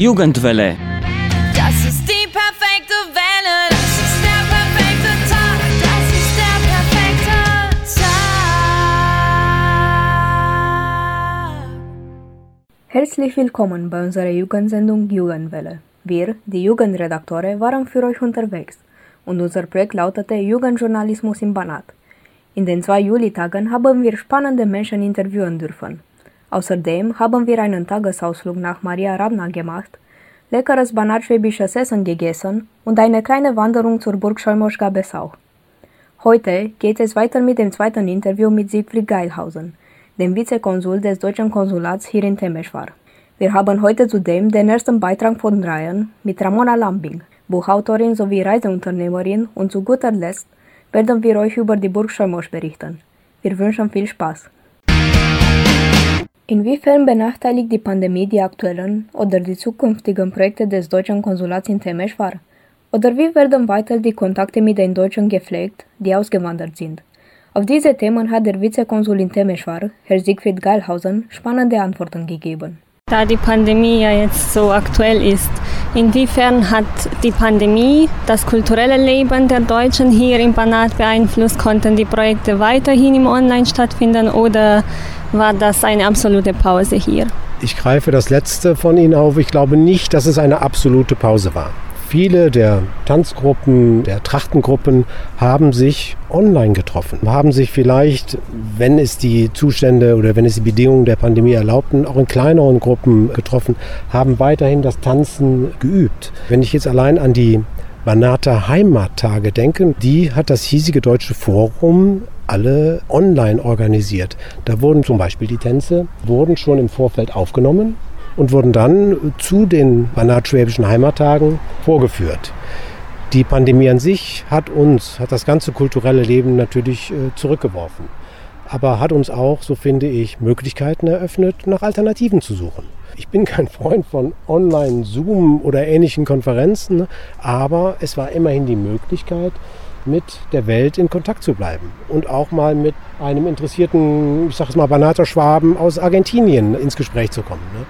Jugendwelle. Das ist die perfekte Welle. Das ist der perfekte Tag. Das ist der perfekte Tag. Herzlich willkommen bei unserer Jugendsendung Jugendwelle. Wir, die Jugendredakteure, waren für euch unterwegs und unser Projekt lautete Jugendjournalismus im Banat. In den zwei Julitagen haben wir spannende Menschen interviewen dürfen. Außerdem haben wir einen Tagesausflug nach Maria Rabna gemacht, leckeres banatschwäbisches Essen gegessen und eine kleine Wanderung zur Burg Scheumoschka-Bessau. Heute geht es weiter mit dem zweiten Interview mit Siegfried Geilhausen, dem Vizekonsul des deutschen Konsulats hier in Temeschwar. Wir haben heute zudem den ersten Beitrag von Dreien mit Ramona Lambing, Buchautorin sowie Reiseunternehmerin und zu guter Letzt werden wir euch über die Burg Scheumosch berichten. Wir wünschen viel Spaß. Inwiefern benachteiligt die Pandemie die aktuellen oder die zukünftigen Projekte des deutschen Konsulats in Temeschwar? Oder wie werden weiter die Kontakte mit den Deutschen gepflegt, die ausgewandert sind? Auf diese Themen hat der Vizekonsul in Temeschwar, Herr Siegfried Geilhausen, spannende Antworten gegeben. Da die Pandemie ja jetzt so aktuell ist, inwiefern hat die Pandemie das kulturelle Leben der Deutschen hier im Banat beeinflusst? Konnten die Projekte weiterhin im Online stattfinden oder war das eine absolute Pause hier? Ich greife das letzte von Ihnen auf. Ich glaube nicht, dass es eine absolute Pause war. Viele der Tanzgruppen, der Trachtengruppen haben sich online getroffen, haben sich vielleicht, wenn es die Zustände oder wenn es die Bedingungen der Pandemie erlaubten, auch in kleineren Gruppen getroffen, haben weiterhin das Tanzen geübt. Wenn ich jetzt allein an die Banater Heimattage denke, die hat das hiesige Deutsche Forum alle online organisiert. Da wurden zum Beispiel die Tänze, wurden schon im Vorfeld aufgenommen und wurden dann zu den Banat-Schwäbischen Heimattagen vorgeführt. Die Pandemie an sich hat uns, hat das ganze kulturelle Leben natürlich äh, zurückgeworfen. Aber hat uns auch, so finde ich, Möglichkeiten eröffnet, nach Alternativen zu suchen. Ich bin kein Freund von Online-Zoom oder ähnlichen Konferenzen, aber es war immerhin die Möglichkeit, mit der Welt in Kontakt zu bleiben und auch mal mit einem interessierten, ich sage es mal, Banater Schwaben aus Argentinien ins Gespräch zu kommen. Ne?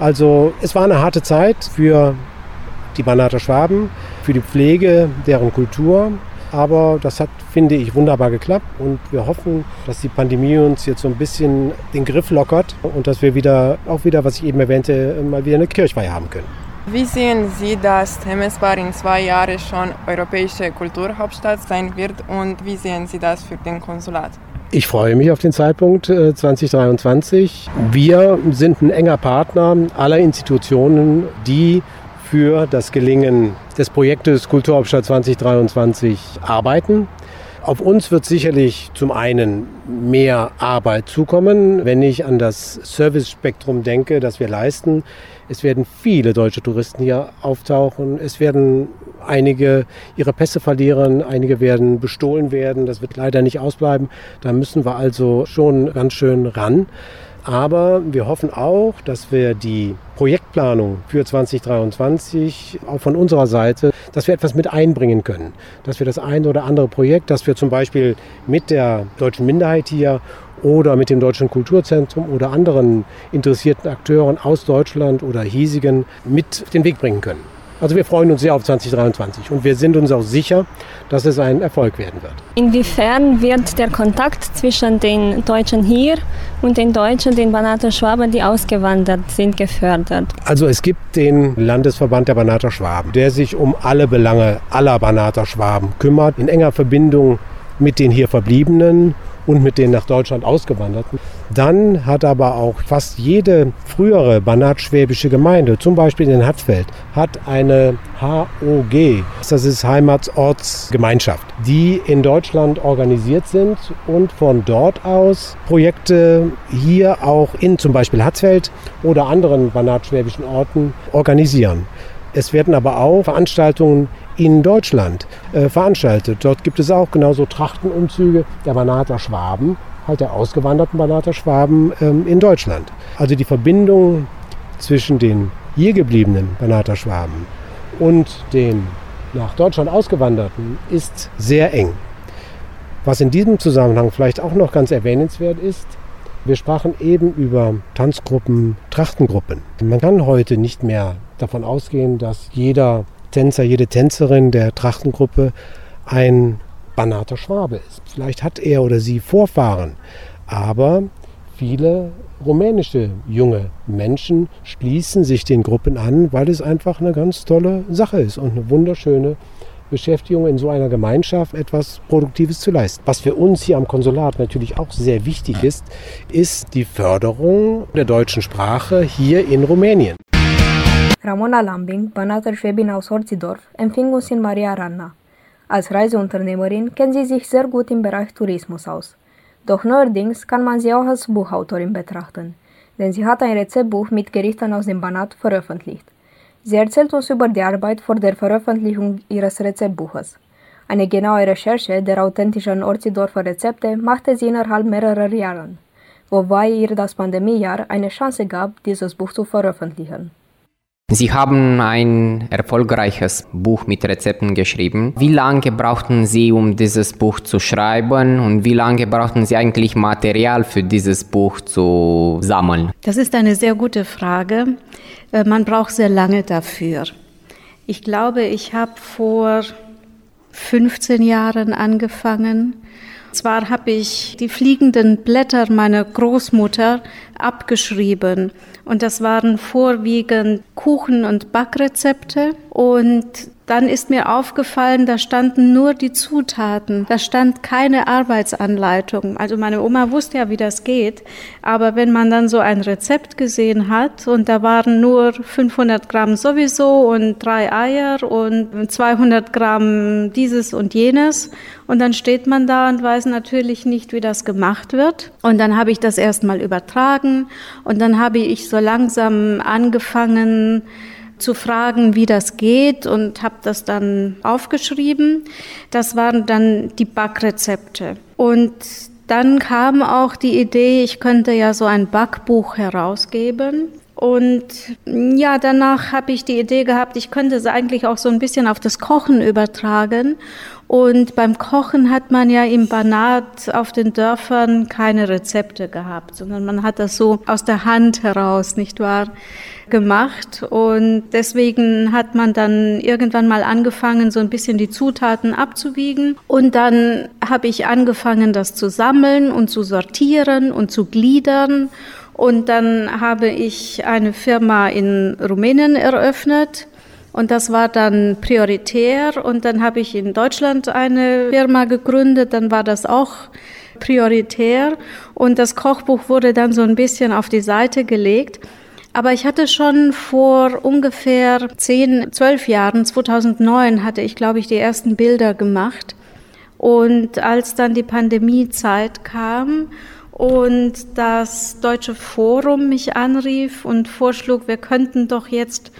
Also es war eine harte Zeit für die Banater Schwaben, für die Pflege deren Kultur, aber das hat, finde ich, wunderbar geklappt und wir hoffen, dass die Pandemie uns jetzt so ein bisschen den Griff lockert und dass wir wieder, auch wieder, was ich eben erwähnte, mal wieder eine Kirchweih haben können. Wie sehen Sie, dass Temeswar in zwei Jahren schon europäische Kulturhauptstadt sein wird und wie sehen Sie das für den Konsulat? Ich freue mich auf den Zeitpunkt 2023. Wir sind ein enger Partner aller Institutionen, die für das Gelingen des Projektes Kulturhauptstadt 2023 arbeiten. Auf uns wird sicherlich zum einen mehr Arbeit zukommen, wenn ich an das Servicespektrum denke, das wir leisten. Es werden viele deutsche Touristen hier auftauchen. Es werden einige ihre Pässe verlieren, einige werden bestohlen werden. Das wird leider nicht ausbleiben. Da müssen wir also schon ganz schön ran. Aber wir hoffen auch, dass wir die Projektplanung für 2023 auch von unserer Seite, dass wir etwas mit einbringen können. Dass wir das eine oder andere Projekt, das wir zum Beispiel mit der deutschen Minderheit hier oder mit dem Deutschen Kulturzentrum oder anderen interessierten Akteuren aus Deutschland oder hiesigen mit den Weg bringen können. Also wir freuen uns sehr auf 2023 und wir sind uns auch sicher, dass es ein Erfolg werden wird. Inwiefern wird der Kontakt zwischen den Deutschen hier und den Deutschen, den Banater Schwaben, die ausgewandert sind, gefördert? Also es gibt den Landesverband der Banater Schwaben, der sich um alle Belange aller Banater Schwaben kümmert, in enger Verbindung mit den hier Verbliebenen und mit den nach Deutschland ausgewanderten. Dann hat aber auch fast jede frühere banatschwäbische Gemeinde, zum Beispiel in Hattfeld, hat eine HOG, das ist Heimatsortsgemeinschaft, die in Deutschland organisiert sind und von dort aus Projekte hier auch in zum Beispiel Hatzfeld oder anderen banatschwäbischen Orten organisieren. Es werden aber auch Veranstaltungen in Deutschland äh, veranstaltet. Dort gibt es auch genauso Trachtenumzüge der Banater Schwaben, halt der ausgewanderten Banater Schwaben ähm, in Deutschland. Also die Verbindung zwischen den hier gebliebenen Banater Schwaben und den nach Deutschland ausgewanderten ist sehr eng. Was in diesem Zusammenhang vielleicht auch noch ganz erwähnenswert ist, Wir sprachen eben über Tanzgruppen, Trachtengruppen. Man kann heute nicht mehr davon ausgehen, dass jeder Tänzer, jede Tänzerin der Trachtengruppe ein Banater Schwabe ist. Vielleicht hat er oder sie Vorfahren, aber viele rumänische junge Menschen schließen sich den Gruppen an, weil es einfach eine ganz tolle Sache ist und eine wunderschöne Beschäftigung in so einer Gemeinschaft etwas Produktives zu leisten. Was für uns hier am Konsulat natürlich auch sehr wichtig ist, ist die Förderung der deutschen Sprache hier in Rumänien. Ramona Lambing, Banater Schwäbin aus Horzidorf, empfing uns in Maria Ranna. Als Reiseunternehmerin kennt sie sich sehr gut im Bereich Tourismus aus. Doch neuerdings kann man sie auch als Buchautorin betrachten, denn sie hat ein Rezeptbuch mit Gerichten aus dem Banat veröffentlicht. Sie erzählt uns über die Arbeit vor der Veröffentlichung ihres Rezeptbuches. Eine genaue Recherche der authentischen Orzidorfer Rezepte machte sie innerhalb mehrerer Jahren, wobei ihr das Pandemiejahr eine Chance gab, dieses Buch zu veröffentlichen. Sie haben ein erfolgreiches Buch mit Rezepten geschrieben. Wie lange brauchten Sie, um dieses Buch zu schreiben und wie lange brauchten Sie eigentlich Material für dieses Buch zu sammeln? Das ist eine sehr gute Frage. Äh, man braucht sehr lange dafür. Ich glaube, ich habe vor 15 Jahren angefangen. Zwar habe ich die fliegenden Blätter meiner Großmutter abgeschrieben und das waren vorwiegend Kuchen- und Backrezepte. Und dann ist mir aufgefallen, da standen nur die Zutaten. Da stand keine Arbeitsanleitung. Also meine Oma wusste ja, wie das geht. Aber wenn man dann so ein Rezept gesehen hat und da waren nur 500 Gramm sowieso und drei Eier und 200 Gramm dieses und jenes und dann steht man da und weiß natürlich nicht, wie das gemacht wird. Und dann habe ich das erstmal übertragen und dann habe ich so langsam angefangen, zu fragen, wie das geht und habe das dann aufgeschrieben. Das waren dann die Backrezepte. Und dann kam auch die Idee, ich könnte ja so ein Backbuch herausgeben. Und ja, danach habe ich die Idee gehabt, ich könnte es eigentlich auch so ein bisschen auf das Kochen übertragen. Und beim Kochen hat man ja im Banat auf den Dörfern keine Rezepte gehabt, sondern man hat das so aus der Hand heraus, nicht wahr? gemacht. Und deswegen hat man dann irgendwann mal angefangen, so ein bisschen die Zutaten abzuwiegen. Und dann habe ich angefangen, das zu sammeln und zu sortieren und zu gliedern. Und dann habe ich eine Firma in Rumänien eröffnet und das war dann prioritär und dann habe ich in Deutschland eine Firma gegründet, dann war das auch prioritär und das Kochbuch wurde dann so ein bisschen auf die Seite gelegt. Aber ich hatte schon vor ungefähr zehn, zwölf Jahren, 2009, hatte ich, glaube ich, die ersten Bilder gemacht. Und als dann die Pandemiezeit kam und das Deutsche Forum mich anrief und vorschlug, wir könnten doch jetzt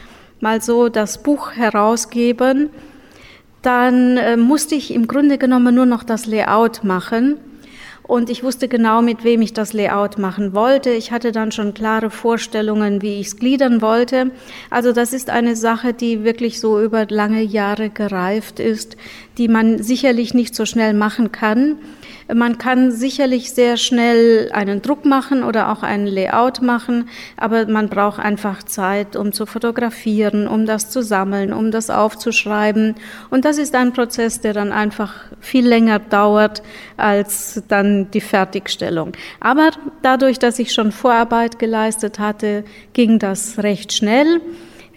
mal so das Buch herausgeben, dann äh, musste ich im Grunde genommen nur noch das Layout machen und ich wusste genau, mit wem ich das Layout machen wollte. Ich hatte dann schon klare Vorstellungen, wie ich es gliedern wollte. Also das ist eine Sache, die wirklich so über lange Jahre gereift ist, die man sicherlich nicht so schnell machen kann. Man kann sicherlich sehr schnell einen Druck machen oder auch ein Layout machen, aber man braucht einfach Zeit, um zu fotografieren, um das zu sammeln, um das aufzuschreiben. Und das ist ein Prozess, der dann einfach viel länger dauert als dann die Fertigstellung. Aber dadurch, dass ich schon Vorarbeit geleistet hatte, ging das recht schnell.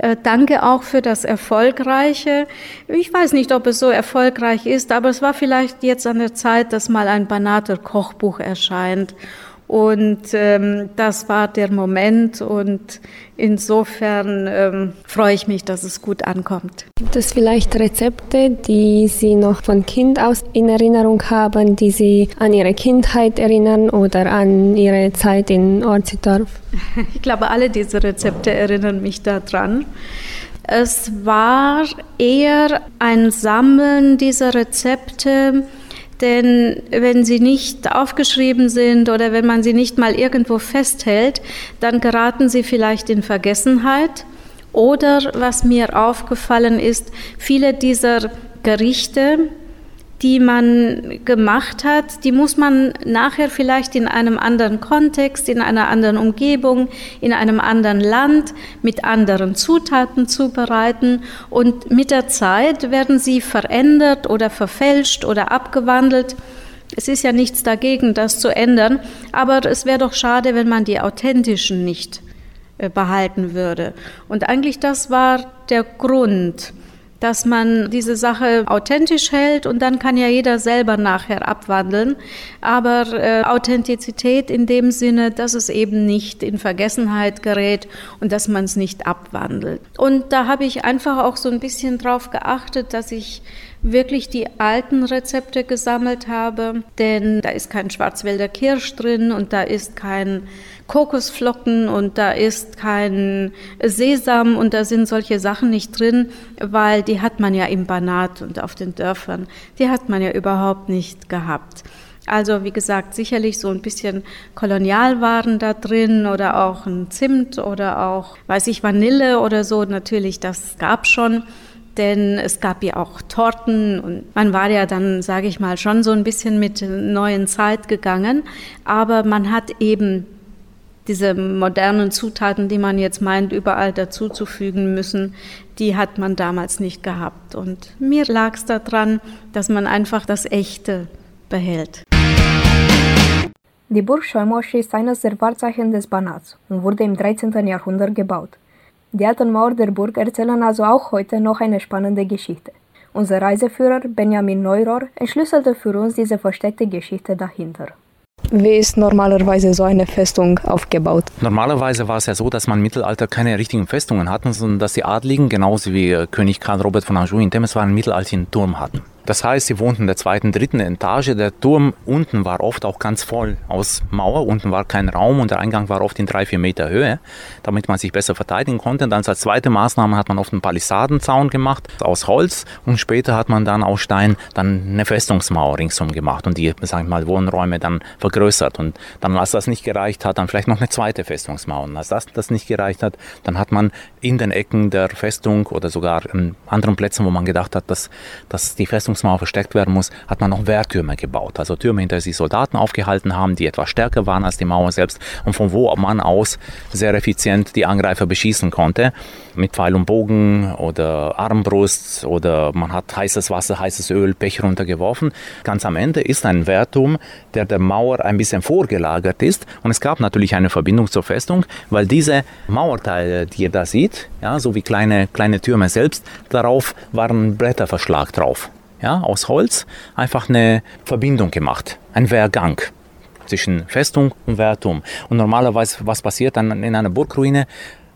Äh, danke auch für das Erfolgreiche. Ich weiß nicht, ob es so erfolgreich ist, aber es war vielleicht jetzt an der Zeit, dass mal ein Banater Kochbuch erscheint. Und ähm, das war der Moment und insofern ähm, freue ich mich, dass es gut ankommt. Gibt es vielleicht Rezepte, die Sie noch von Kind aus in Erinnerung haben, die Sie an Ihre Kindheit erinnern oder an Ihre Zeit in Orzitorf? Ich glaube, alle diese Rezepte erinnern mich daran. Es war eher ein Sammeln dieser Rezepte, denn wenn sie nicht aufgeschrieben sind oder wenn man sie nicht mal irgendwo festhält, dann geraten sie vielleicht in Vergessenheit. Oder was mir aufgefallen ist, viele dieser Gerichte, die man gemacht hat, die muss man nachher vielleicht in einem anderen Kontext, in einer anderen Umgebung, in einem anderen Land mit anderen Zutaten zubereiten und mit der Zeit werden sie verändert oder verfälscht oder abgewandelt. Es ist ja nichts dagegen, das zu ändern, aber es wäre doch schade, wenn man die authentischen nicht äh, behalten würde. Und eigentlich das war der Grund, dass man diese Sache authentisch hält und dann kann ja jeder selber nachher abwandeln. Aber äh, Authentizität in dem Sinne, dass es eben nicht in Vergessenheit gerät und dass man es nicht abwandelt. Und da habe ich einfach auch so ein bisschen drauf geachtet, dass ich wirklich die alten Rezepte gesammelt habe, denn da ist kein Schwarzwälder Kirsch drin und da ist kein Kokosflocken und da ist kein Sesam und da sind solche Sachen nicht drin, weil die hat man ja im Banat und auf den Dörfern, die hat man ja überhaupt nicht gehabt. Also wie gesagt, sicherlich so ein bisschen Kolonialwaren da drin oder auch ein Zimt oder auch, weiß ich, Vanille oder so, natürlich, das gab schon denn es gab ja auch Torten und man war ja dann, sage ich mal, schon so ein bisschen mit neuen Zeit gegangen, aber man hat eben diese modernen Zutaten, die man jetzt meint, überall dazuzufügen müssen, die hat man damals nicht gehabt. Und mir lag es daran, dass man einfach das Echte behält. Die Burg Scheumosch ist eines der Wahrzeichen des Banats und wurde im 13. Jahrhundert gebaut. Die alten Mauern der Burg erzählen also auch heute noch eine spannende Geschichte. Unser Reiseführer Benjamin Neurohr entschlüsselte für uns diese versteckte Geschichte dahinter. Wie ist normalerweise so eine Festung aufgebaut? Normalerweise war es ja so, dass man im Mittelalter keine richtigen Festungen hatten, sondern dass die Adligen, genauso wie König Karl Robert von Anjou in Temeswar, einen mittelalterlichen Turm hatten. Das heißt, sie wohnten in der zweiten, dritten Etage. Der Turm unten war oft auch ganz voll aus Mauer. Unten war kein Raum und der Eingang war oft in drei, vier Meter Höhe, damit man sich besser verteidigen konnte. Dann als zweite Maßnahme hat man oft einen Palisadenzaun gemacht aus Holz und später hat man dann aus Stein dann eine Festungsmauer ringsum gemacht und die, sagen wir mal, Wohnräume dann vergrößert. Und dann, als das nicht gereicht hat, dann vielleicht noch eine zweite Festungsmauer. Und als das, das nicht gereicht hat, dann hat man in den Ecken der Festung oder sogar an anderen Plätzen, wo man gedacht hat, dass, dass die Festung Festungsmauer versteckt werden muss, hat man noch Wehrtürme gebaut. Also Türme, hinter sich Soldaten aufgehalten haben, die etwas stärker waren als die Mauer selbst und von wo man aus sehr effizient die Angreifer beschießen konnte. Mit Pfeil und Bogen oder Armbrust oder man hat heißes Wasser, heißes Öl, Pech runtergeworfen. Ganz am Ende ist ein Wehrturm, der der Mauer ein bisschen vorgelagert ist. Und es gab natürlich eine Verbindung zur Festung, weil diese Mauerteile, die ihr da seht, ja, so wie kleine, kleine Türme selbst, darauf waren Bretterverschlag drauf ja, aus Holz, einfach eine Verbindung gemacht, ein Wehrgang zwischen Festung und Wehrturm. Und normalerweise, was passiert dann in einer Burgruine?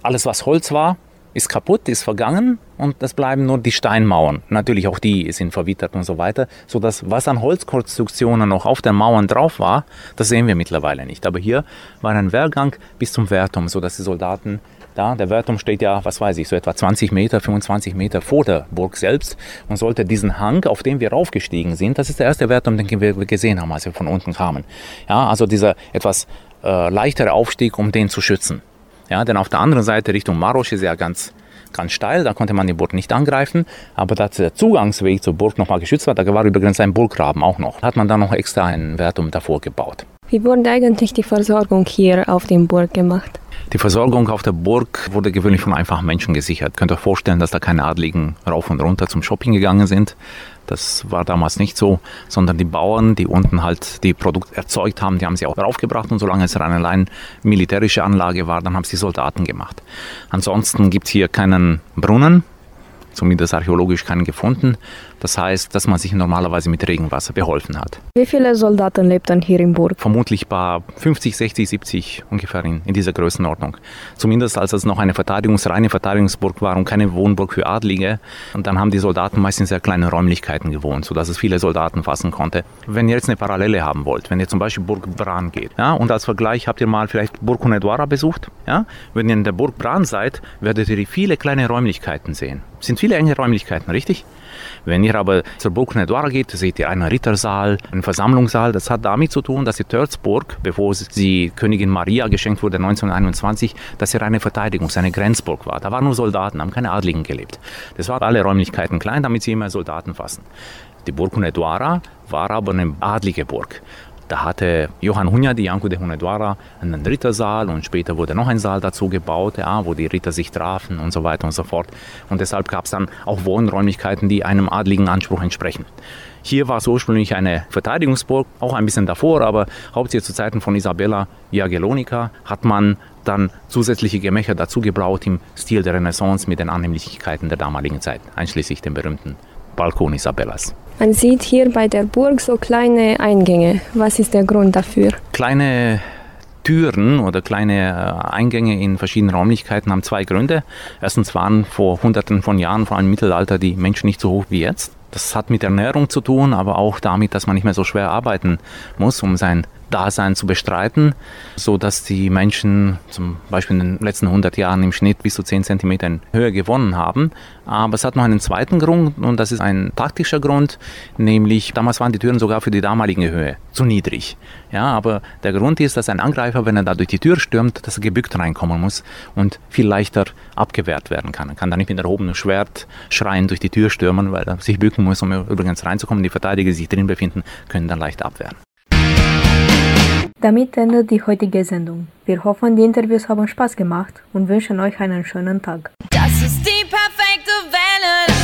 Alles, was Holz war, ist kaputt, ist vergangen und es bleiben nur die Steinmauern. Natürlich auch die sind verwittert und so weiter, sodass was an Holzkonstruktionen noch auf den Mauern drauf war, das sehen wir mittlerweile nicht. Aber hier war ein Wehrgang bis zum Wehrturm, sodass die Soldaten da, der Wehrturm steht ja, was weiß ich, so etwa 20 Meter, 25 Meter vor der Burg selbst und sollte diesen Hang, auf dem wir raufgestiegen sind, das ist der erste Wehrturm, den wir gesehen haben, als wir von unten kamen. Ja, also dieser etwas äh, leichtere Aufstieg, um den zu schützen. Ja, denn auf der anderen Seite Richtung Marosch ist ja ganz, ganz steil, da konnte man die Burg nicht angreifen, aber da der Zugangsweg zur Burg nochmal geschützt war, da war übrigens ein Burggraben auch noch, hat man dann noch extra einen Wehrturm davor gebaut. Wie wurde eigentlich die Versorgung hier auf dem Burg gemacht? Die Versorgung auf der Burg wurde gewöhnlich von einfachen Menschen gesichert. Könnt ihr euch vorstellen, dass da keine Adligen rauf und runter zum Shopping gegangen sind. Das war damals nicht so, sondern die Bauern, die unten halt die Produkte erzeugt haben, die haben sie auch raufgebracht und solange es eine allein militärische Anlage war, dann haben es die Soldaten gemacht. Ansonsten gibt es hier keinen Brunnen, zumindest archäologisch keinen gefunden. Das heißt, dass man sich normalerweise mit Regenwasser beholfen hat. Wie viele Soldaten lebten hier in Burg? Vermutlich bei 50, 60, 70 ungefähr in, in dieser Größenordnung. Zumindest als es noch eine Verteidigungs-, reine Verteidigungsburg war und keine Wohnburg für Adlige. Und dann haben die Soldaten meist in sehr kleinen Räumlichkeiten gewohnt, sodass es viele Soldaten fassen konnte. Wenn ihr jetzt eine Parallele haben wollt, wenn ihr zum Beispiel Burg Bran geht, ja, und als Vergleich habt ihr mal vielleicht Burg Hunedoara besucht, ja, wenn ihr in der Burg Bran seid, werdet ihr viele kleine Räumlichkeiten sehen. Es sind viele enge Räumlichkeiten, richtig? Wenn ihr aber zur Burg Nedwara geht, seht ihr einen Rittersaal, einen Versammlungssaal. Das hat damit zu tun, dass die Törzburg, bevor sie Königin Maria geschenkt wurde 1921, dass sie eine Verteidigung, eine Grenzburg war. Da waren nur Soldaten, haben keine Adligen gelebt. Das waren alle Räumlichkeiten klein, damit sie immer Soldaten fassen. Die Burg Hunedoara war aber eine adlige Burg. Da hatte Johann Hunyadi, Janko de Hunedoara, einen Rittersaal und später wurde noch ein Saal dazu gebaut, ja, wo die Ritter sich trafen und so weiter und so fort. Und deshalb gab es dann auch Wohnräumlichkeiten, die einem adligen Anspruch entsprechen. Hier war es ursprünglich eine Verteidigungsburg, auch ein bisschen davor, aber hauptsächlich zu Zeiten von Isabella Jagellonica hat man dann zusätzliche Gemächer dazu gebraut im Stil der Renaissance mit den Annehmlichkeiten der damaligen Zeit, einschließlich dem berühmten Balkon Isabellas. Man sieht hier bei der Burg so kleine Eingänge. Was ist der Grund dafür? Kleine Türen oder kleine äh, Eingänge in verschiedenen Räumlichkeiten haben zwei Gründe. Erstens waren vor hunderten von Jahren, vor allem im Mittelalter, die Menschen nicht so hoch wie jetzt. Das hat mit Ernährung zu tun, aber auch damit, dass man nicht mehr so schwer arbeiten muss, um sein Dasein zu bestreiten, so dass die Menschen zum Beispiel in den letzten 100 Jahren im Schnitt bis zu 10 cm in Höhe gewonnen haben. Aber es hat noch einen zweiten Grund und das ist ein taktischer Grund, nämlich damals waren die Türen sogar für die damalige Höhe zu niedrig. Ja, aber der Grund ist, dass ein Angreifer, wenn er da durch die Tür stürmt, dass er gebückt reinkommen muss und viel leichter abgewehrt werden kann. Er kann da nicht mit erhobenem Schwert schreien durch die Tür stürmen, weil er sich bücken muss, um übrigens reinzukommen. Die Verteidiger, die sich drin befinden, können dann leicht abwehren. Damit endet die heutige Sendung. Wir hoffen, die Interviews haben Spaß gemacht und wünschen euch einen schönen Tag. Das ist die perfekte Welle.